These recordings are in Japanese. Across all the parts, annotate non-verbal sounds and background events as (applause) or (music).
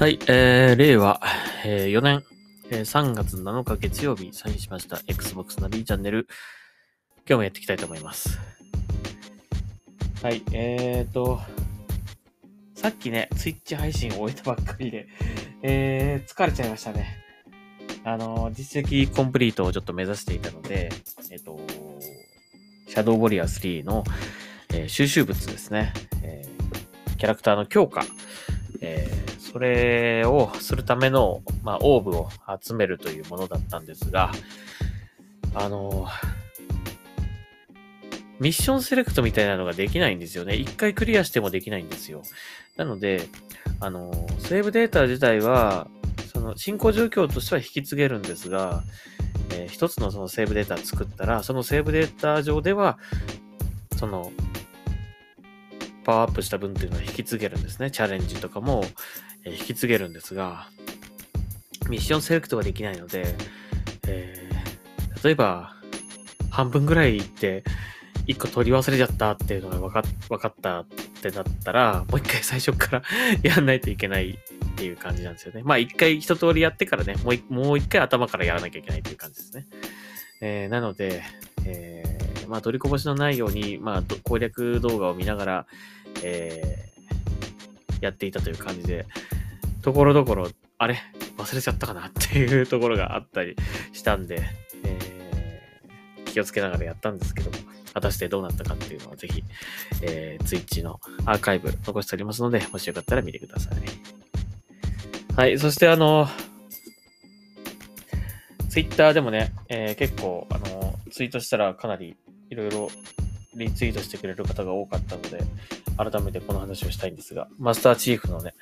はい、えー、令和、えー、4年、えー、3月7日月曜日、サインしました Xbox ナビチャンネル、今日もやっていきたいと思います。はい、えーと、さっきね、ツイッチ配信を終えたばっかりで、えー、疲れちゃいましたね。あの、実績コンプリートをちょっと目指していたので、えっ、と、シャドウウォリアー3の、えー、収集物ですね、えー、キャラクターの強化、えー、それをするための、まあ、オーブを集めるというものだったんですが、あのミッションセレクトみたいなのができないんですよね。一回クリアしてもできないんですよ。なので、あのセーブデータ自体は、その進行状況としては引き継げるんですが、えー、一つのそのセーブデータ作ったら、そのセーブデータ上では、その、パワーアップした分っていうのは引き継げるんですね。チャレンジとかも、え、引き継げるんですが、ミッションセレクトができないので、えー、例えば、半分ぐらい行って、一個取り忘れちゃったっていうのが分か分かったってなったら、もう一回最初から (laughs) やんないといけないっていう感じなんですよね。まあ一回一通りやってからね、もうもう一回頭からやらなきゃいけないっていう感じですね。えー、なので、えー、まあ取りこぼしのないように、まあ攻略動画を見ながら、えー、やっていたという感じで、ところどころ、あれ？忘れちゃったかな？っていうところがあったりしたんで、えー、気をつけながらやったんですけども、果たしてどうなったかっていうのをぜひ、えー、Twitch のアーカイブ残しておりますので、もしよかったら見てください。はい。そしてあの、Twitter でもね、えー、結構、あの、ツイートしたらかなりいろいろリツイートしてくれる方が多かったので、改めてこの話をしたいんですが、マスターチーフのね、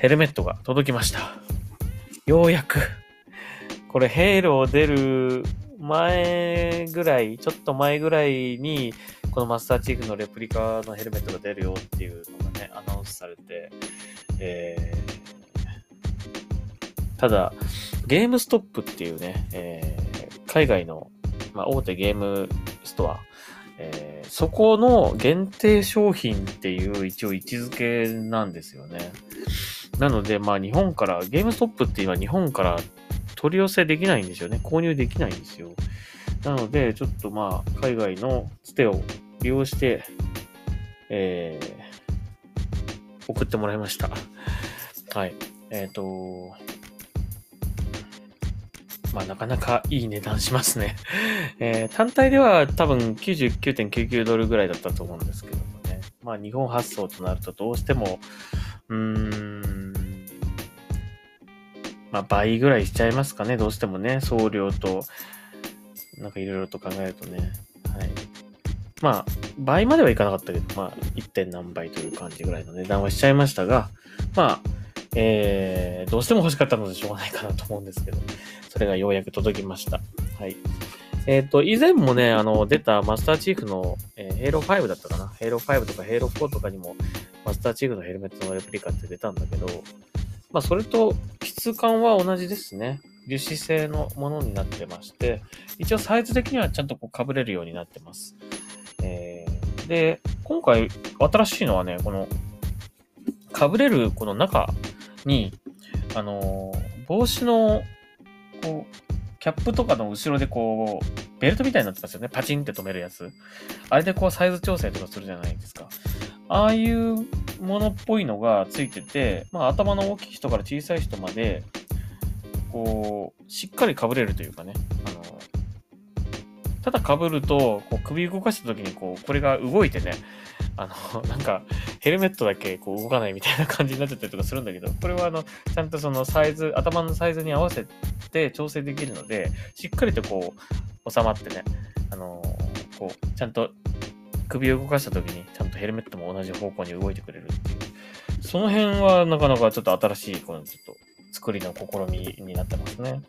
ヘルメットが届きました。ようやく。これ、ヘイロー出る前ぐらい、ちょっと前ぐらいに、このマスターチーフのレプリカのヘルメットが出るよっていうのがね、アナウンスされて、えー、ただ、ゲームストップっていうね、えー、海外の、まあ、大手ゲームストア、えー、そこの限定商品っていう一応位置づけなんですよね。なので、まあ日本から、ゲームストップっていうのは日本から取り寄せできないんですよね。購入できないんですよ。なので、ちょっとまあ、海外のつてを利用して、えー、送ってもらいました。はい。えっ、ー、と、まあ、なかなかいい値段しますね。(laughs) えー、単体では多分99.99ドルぐらいだったと思うんですけどもね。まあ、日本発送となるとどうしても、うーん、まあ、倍ぐらいしちゃいますかね、どうしてもね、送料と、なんかいろいろと考えるとね。はい。まあ、倍まではいかなかったけど、まあ、1. 点何倍という感じぐらいの値段はしちゃいましたが、まあ、えー、どうしても欲しかったのでしょうがないかなと思うんですけど、それがようやく届きました。はい。えっ、ー、と、以前もね、あの、出たマスターチーフの、えー、 Halo 5だったかな？ Halo 5とか Halo 4とかにも、マスターチーフのヘルメットのレプリカって出たんだけど、まあ、それと質感は同じですね。樹脂製のものになってまして、一応サイズ的にはちゃんとこう被れるようになってます。えー、で、今回新しいのはね、この被れるこの中に、あのー、帽子の、こう、キャップとかの後ろでこう、ベルトみたいになってますよね。パチンって止めるやつ。あれでこうサイズ調整とかするじゃないですか。ああいうものっぽいのがついてて、まあ頭の大きい人から小さい人まで、こう、しっかり被れるというかね。あの、ただ被ると、こう首動かした時にこう、これが動いてね、あの、(laughs) なんか、ヘルメットだけこう動かないみたいな感じになってたりとかするんだけど、これはあの、ちゃんとそのサイズ、頭のサイズに合わせて調整できるので、しっかりとこう、収まってね、あの、こう、ちゃんと首を動かした時に、ちゃんとヘルメットも同じ方向に動いてくれるっていう。その辺はなかなかちょっと新しい、このちょっと作りの試みになってますね。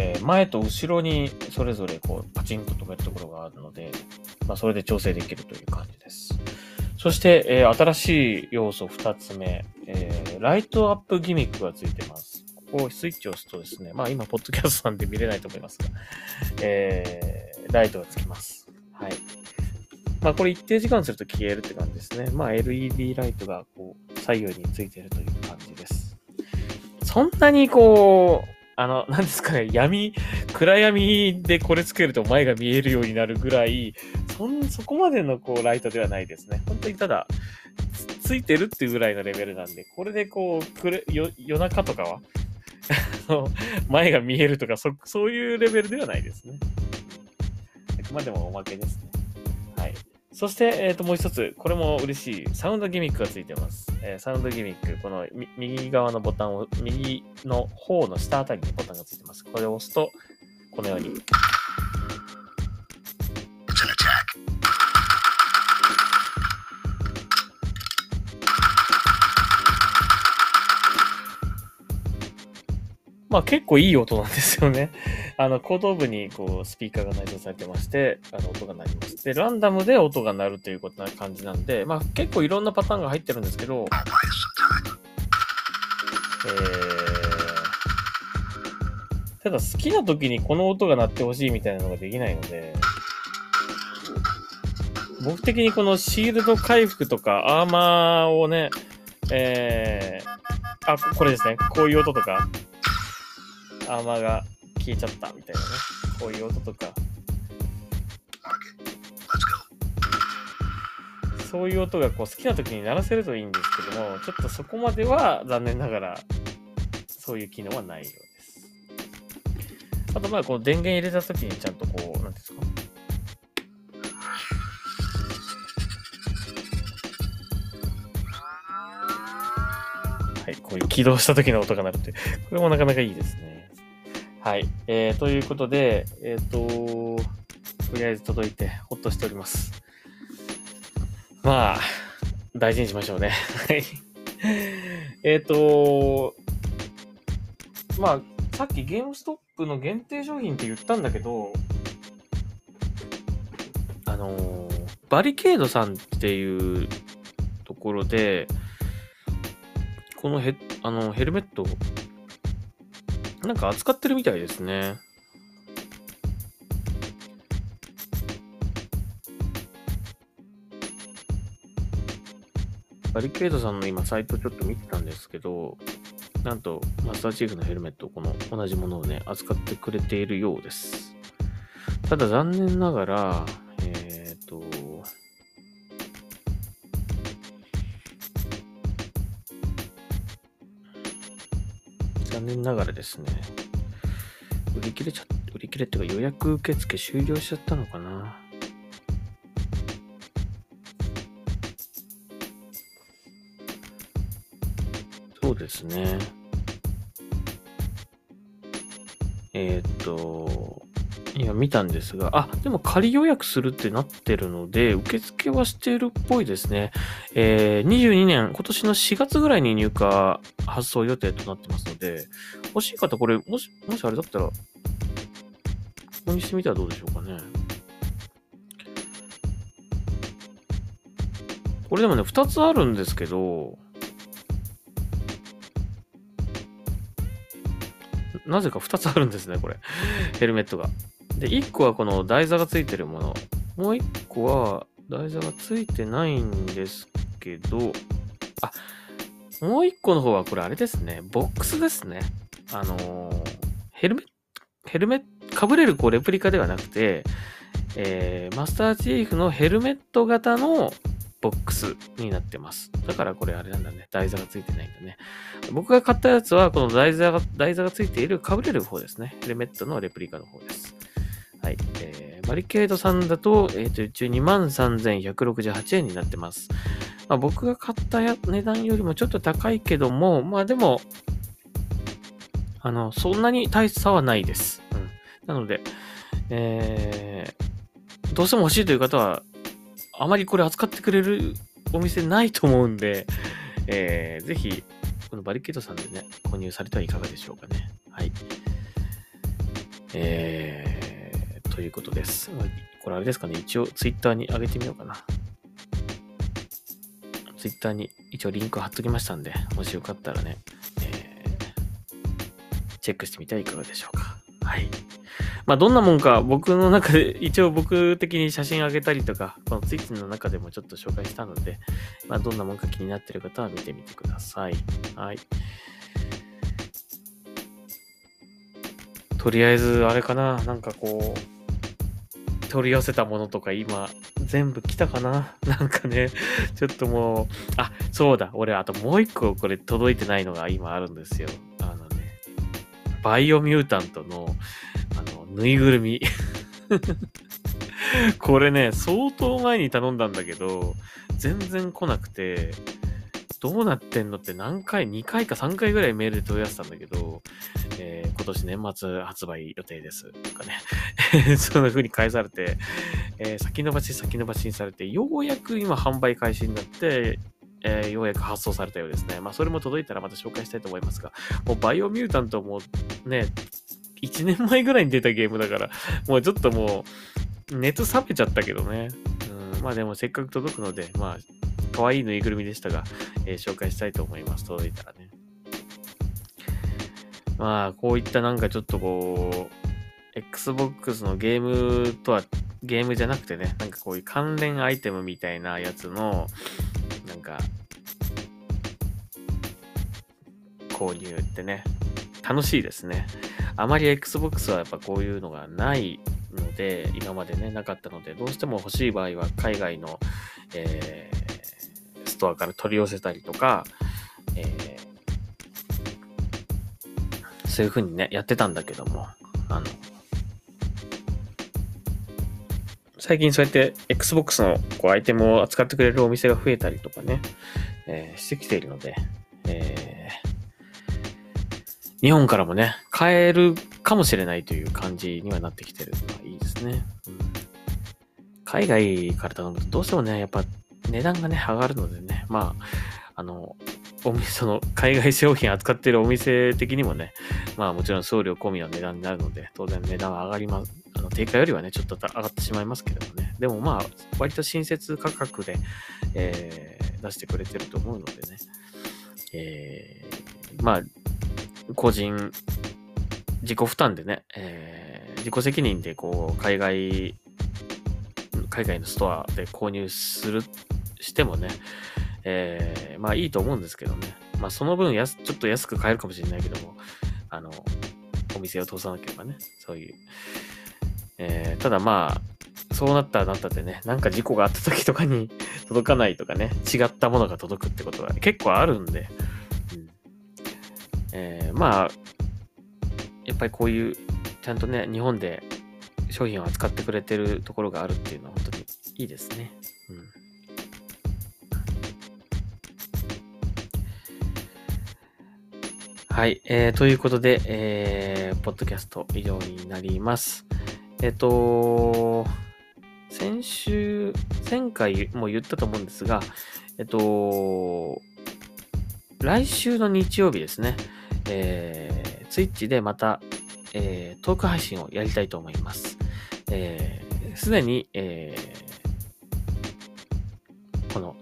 えー、前と後ろにそれぞれこうパチンと止めるところがあるので、まあ、それで調整できるという感じです。そして、えー、新しい要素2つ目、えー、ライトアップギミックがついてます。ここをスイッチを押すとですね、まあ今、ポッドキャストなんで見れないと思いますが、えー、ライトがつきます。はい。まあこれ一定時間すると消えるって感じですね。まあ LED ライトがこう左右についてるという感じです。そんなにこう、あの、なんですかね、闇、暗闇でこれつけると前が見えるようになるぐらい、そん、そこまでのこうライトではないですね。本当にただ、ついてるっていうぐらいのレベルなんで、これでこう、くれ、夜中とかは (laughs) 前が見えるとか、そ、そういうレベルではないですね。あくまでもおまけですね。そして、え、ー、と、もう一つ、これも嬉しい、サウンドギミックがついてます。えー、サウンドギミック、この右側のボタンを、右の方の下あたりにボタンがついてます。これを押すと、このように、まあ結構いい音なんですよね。(laughs) あの、後頭部にこう、スピーカーが内蔵されてまして、あの、音が鳴ります。で、ランダムで音が鳴るということな感じなんで、まあ結構いろんなパターンが入ってるんですけど、えー、ただ好きな時にこの音が鳴ってほしいみたいなのができないので、僕的にこのシールド回復とかアーマーをね、えー、あ、これですね。こういう音とか、アーマーが消えちゃったみたいなね。こういう音とか。そういう音がこう好きな時に鳴らせるといいんですけども、ちょっとそこまでは残念ながら、そういう機能はないようです。あとまあ、こう電源入れた時にちゃんとこう、なんですか。はい、こういう起動した時の音が鳴るって、これもなかなかいいですね。はい。えー、ということで、えっ、ー、と、とりあえず届いて、ほっとしております。まあ、大事にしましょうね。はい。えっと、まあ、さっきゲームストップの限定商品って言ったんだけど、あのー、バリケードさんっていうところで、このヘあのヘルメットなんか扱ってるみたいですね。バリケードさんの今サイトちょっと見てたんですけど、なんとマスターチーフのヘルメット、この同じものをね、扱ってくれているようです。ただ残念ながら、残念ながらですね、売り切れちゃ、売り切れっていうか予約受付終了しちゃったのかな。そうですね。えっ、と、いや、見たんですが、あ、でも仮予約するってなってるので、受付はしてるっぽいですね。えー、22年、今年の4月ぐらいに入荷発送予定となってますので、欲しい方、これ、もし、もしあれだったら、ここにしてみたらどうでしょうかね。これでもね、2つあるんですけど、なぜか2つあるんですね、これ。ヘルメットが。で、1個はこの台座がついてるもの。もう1個は台座がついてないんですけど、あ、もう1個の方はこれあれですね。ボックスですね。あのー、ヘルメット、ヘルメット、被れるこうレプリカではなくて、えー、マスターチーフのヘルメット型のボックスになってます。だからこれあれなんだね。台座がついてないんだね。僕が買ったやつは、この台座が、台座がついている被れる方ですね。ヘルメットのレプリカの方です。はい。えー、バリケードさんだと、えっ、ー、と、一応23,168円になってます。まあ、僕が買った値段よりもちょっと高いけども、まあでも、あの、そんなに大差はないです。うん。なので、えー、どうしても欲しいという方は、あまりこれ扱ってくれるお店ないと思うんで、えー、ぜひ、このバリケードさんでね、購入されてはいかがでしょうかね。はい。えー、ということです。これあれですかね、一応ツイッターに上げてみようかな。ツイッターに一応リンク貼っときましたんで、もしよかったらね、えー、チェックしてみてはいかがでしょうか。はい。まあ、どんなもんか僕の中で、一応僕的に写真あげたりとか、このツイッチの中でもちょっと紹介したので、まあ、どんなもんか気になってる方は見てみてください。はい。とりあえず、あれかな、なんかこう、取り寄せたものとか今、全部来たかな？(laughs) なんかね、ちょっともう、あ、そうだ、俺、あともう一個これ届いてないのが今あるんですよ。あのね、バイオミュータントの、あの、ぬいぐるみ。(laughs) これね、相当前に頼んだんだけど、全然来なくて、どうなってんのって何回、2回か3回ぐらいメールで問い合わせたんだけど、今年年末発売予定です。とかね。(laughs) そんな風に返されて、えー、先延ばし先延ばしにされて、ようやく今販売開始になって、えー、ようやく発送されたようですね。まあ、それも届いたらまた紹介したいと思いますが、もうバイオミュータントもね、1年前ぐらいに出たゲームだから、もうちょっともう、熱冷めちゃったけどね。うん、まあでもせっかく届くので、まあ、可愛いぬいぐるみでしたが、えー、紹介したいと思います。届いたらね。まあ、こういったなんかちょっとこう、Xbox のゲームとは、ゲームじゃなくてね、なんかこういう関連アイテムみたいなやつの、なんか、購入ってね、楽しいですね。あまり Xbox はやっぱこういうのがないので、今までね、なかったので、どうしても欲しい場合は海外の、えー、ストアから取り寄せたりとか、えー、そういう風にね、やってたんだけども、あの、最近そうやって Xbox のこうアイテムを扱ってくれるお店が増えたりとかね、えー、してきているので、えー、日本からもね、買えるかもしれないという感じにはなってきてるのはいいですね。海外から頼むとどうしてもね、やっぱ値段がね、上がるのでね、まあ、あの、お店、その海外商品扱ってるお店的にもね、まあもちろん送料込みの値段になるので、当然値段は上がります。あの定価よりはね、ちょっと上がってしまいますけどもね。でもまあ、割と親切価格で、えー、出してくれてると思うのでね。えー、まあ、個人、自己負担でね、えー、自己責任でこう、海外、海外のストアで購入する、してもね、えー、まあいいと思うんですけどね。まあその分安、ちょっと安く買えるかもしれないけども、あの、お店を通さなければね、そういう、えー、ただまあ、そうなったらなったってね、なんか事故があった時とかに (laughs) 届かないとかね、違ったものが届くってことは結構あるんで、うん。えー、まあ、やっぱりこういう、ちゃんとね、日本で商品を扱ってくれてるところがあるっていうのは本当にいいですね。うん、はい、えー、ということで、えー、ポッドキャスト以上になります。えっと、先週、前回も言ったと思うんですが、えっと、来週の日曜日ですね、えー、ツイッチでまた、えー、トーク配信をやりたいと思います。えー、すでに、えー、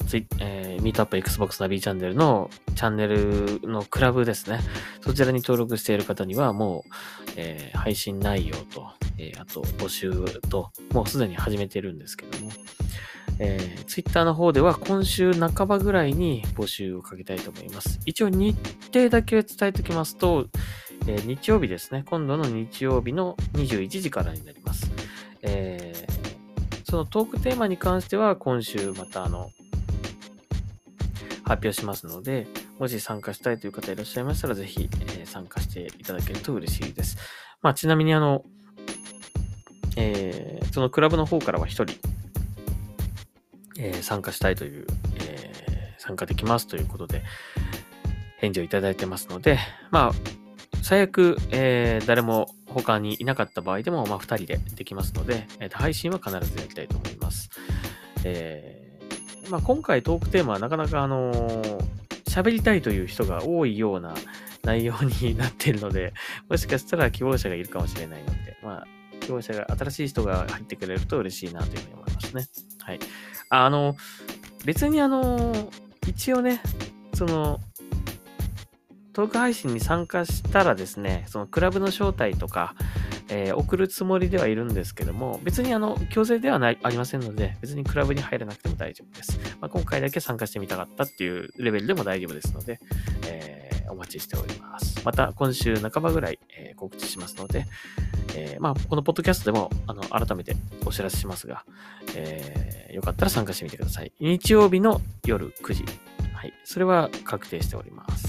ツイ、えー、ミートアップ Xbox ナビチャンネルのチャンネルのクラブですね。そちらに登録している方にはもう、えー、配信内容と、えー、あと募集と、もうすでに始めてるんですけども、えー、Twitter の方では今週半ばぐらいに募集をかけたいと思います。一応日程だけ伝えておきますと、えー、日曜日ですね。今度の日曜日の21時からになります。えー、そのトークテーマに関しては今週またあの、発表しますので、もし参加したいという方いらっしゃいましたら、ぜひ、えー、参加していただけると嬉しいです。まあ、ちなみにあの、えー、そのクラブの方からは一人、えー、参加したいという、え、参加できますということで、返事をいただいてますので、まあ、最悪、え、誰も他にいなかった場合でも、まあ、二人でできますので、えー、配信は必ずやりたいと思います。えー、まあ、今回トークテーマはなかなかあの、喋りたいという人が多いような内容になっているので、もしかしたら希望者がいるかもしれないので、まあ、希望者が、新しい人が入ってくれると嬉しいなというふうに思いますね。はい。あの、別にあの、一応ね、その、トーク配信に参加したらですね、そのクラブの招待とか、えー、送るつもりではいるんですけども、別にあの、強制ではない、ありませんので、別にクラブに入らなくても大丈夫です。まあ、今回だけ参加してみたかったっていうレベルでも大丈夫ですので、えー、お待ちしております。また、今週半ばぐらい、えー、告知しますので、え、まあ、このポッドキャストでも、あの、改めてお知らせしますが、えー、よかったら参加してみてください。日曜日の夜9時。はい。それは確定しております。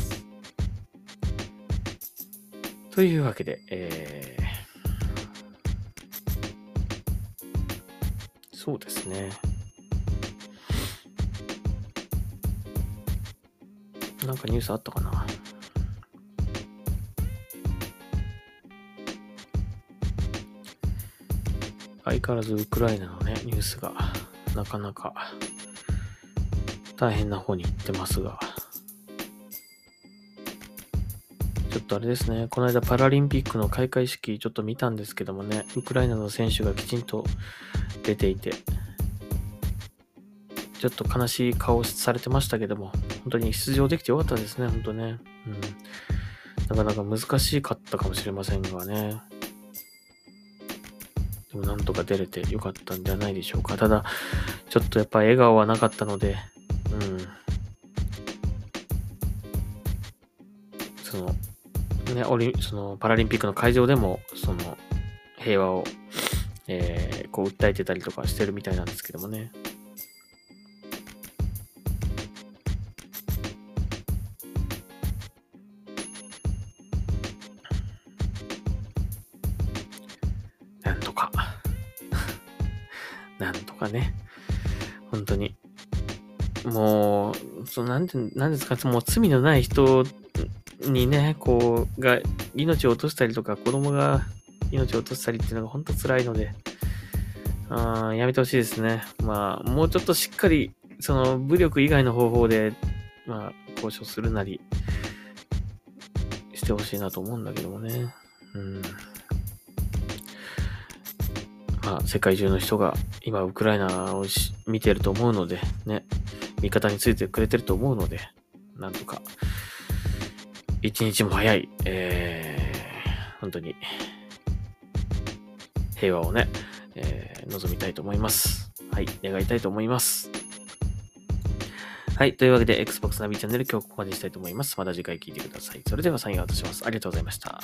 というわけで、えー、そうですね。なんかニュースあったかな？相変わらずウクライナのね、ニュースがなかなか大変な方に行ってますが、とあれですね、この間パラリンピックの開会式ちょっと見たんですけどもね、ウクライナの選手がきちんと出ていて、ちょっと悲しい顔されてましたけども、本当に出場できてよかったですね、本当ね。うん。なかなか難しかったかもしれませんがね。でもなんとか出れてよかったんじゃないでしょうか。ただ、ちょっとやっぱ笑顔はなかったので、ね、オリそのパラリンピックの会場でも、その、平和を、えー、こう訴えてたりとかしてるみたいなんですけどもね。なんとか (laughs) なんとかね。本当に。もう、そのなんて、なんですか、もう罪のない人にね、こう、が、命を落としたりとか、子供が命を落としたりっていうのが本当辛いので、あやめてほしいですね。まあ、もうちょっとしっかり、その、武力以外の方法で、まあ、交渉するなり、してほしいなと思うんだけどもね。うん。まあ、世界中の人が今、ウクライナを見てると思うので、ね、味方についてくれてると思うので、なんとか、一日も早い、えー、本当に、平和をね、えー、望みたいと思います。はい、願いたいと思います。はい。というわけで、Xbox ナビチャンネル今日ここまでにしたいと思います。また次回聞いてください。それではサインアウトします。ありがとうございました。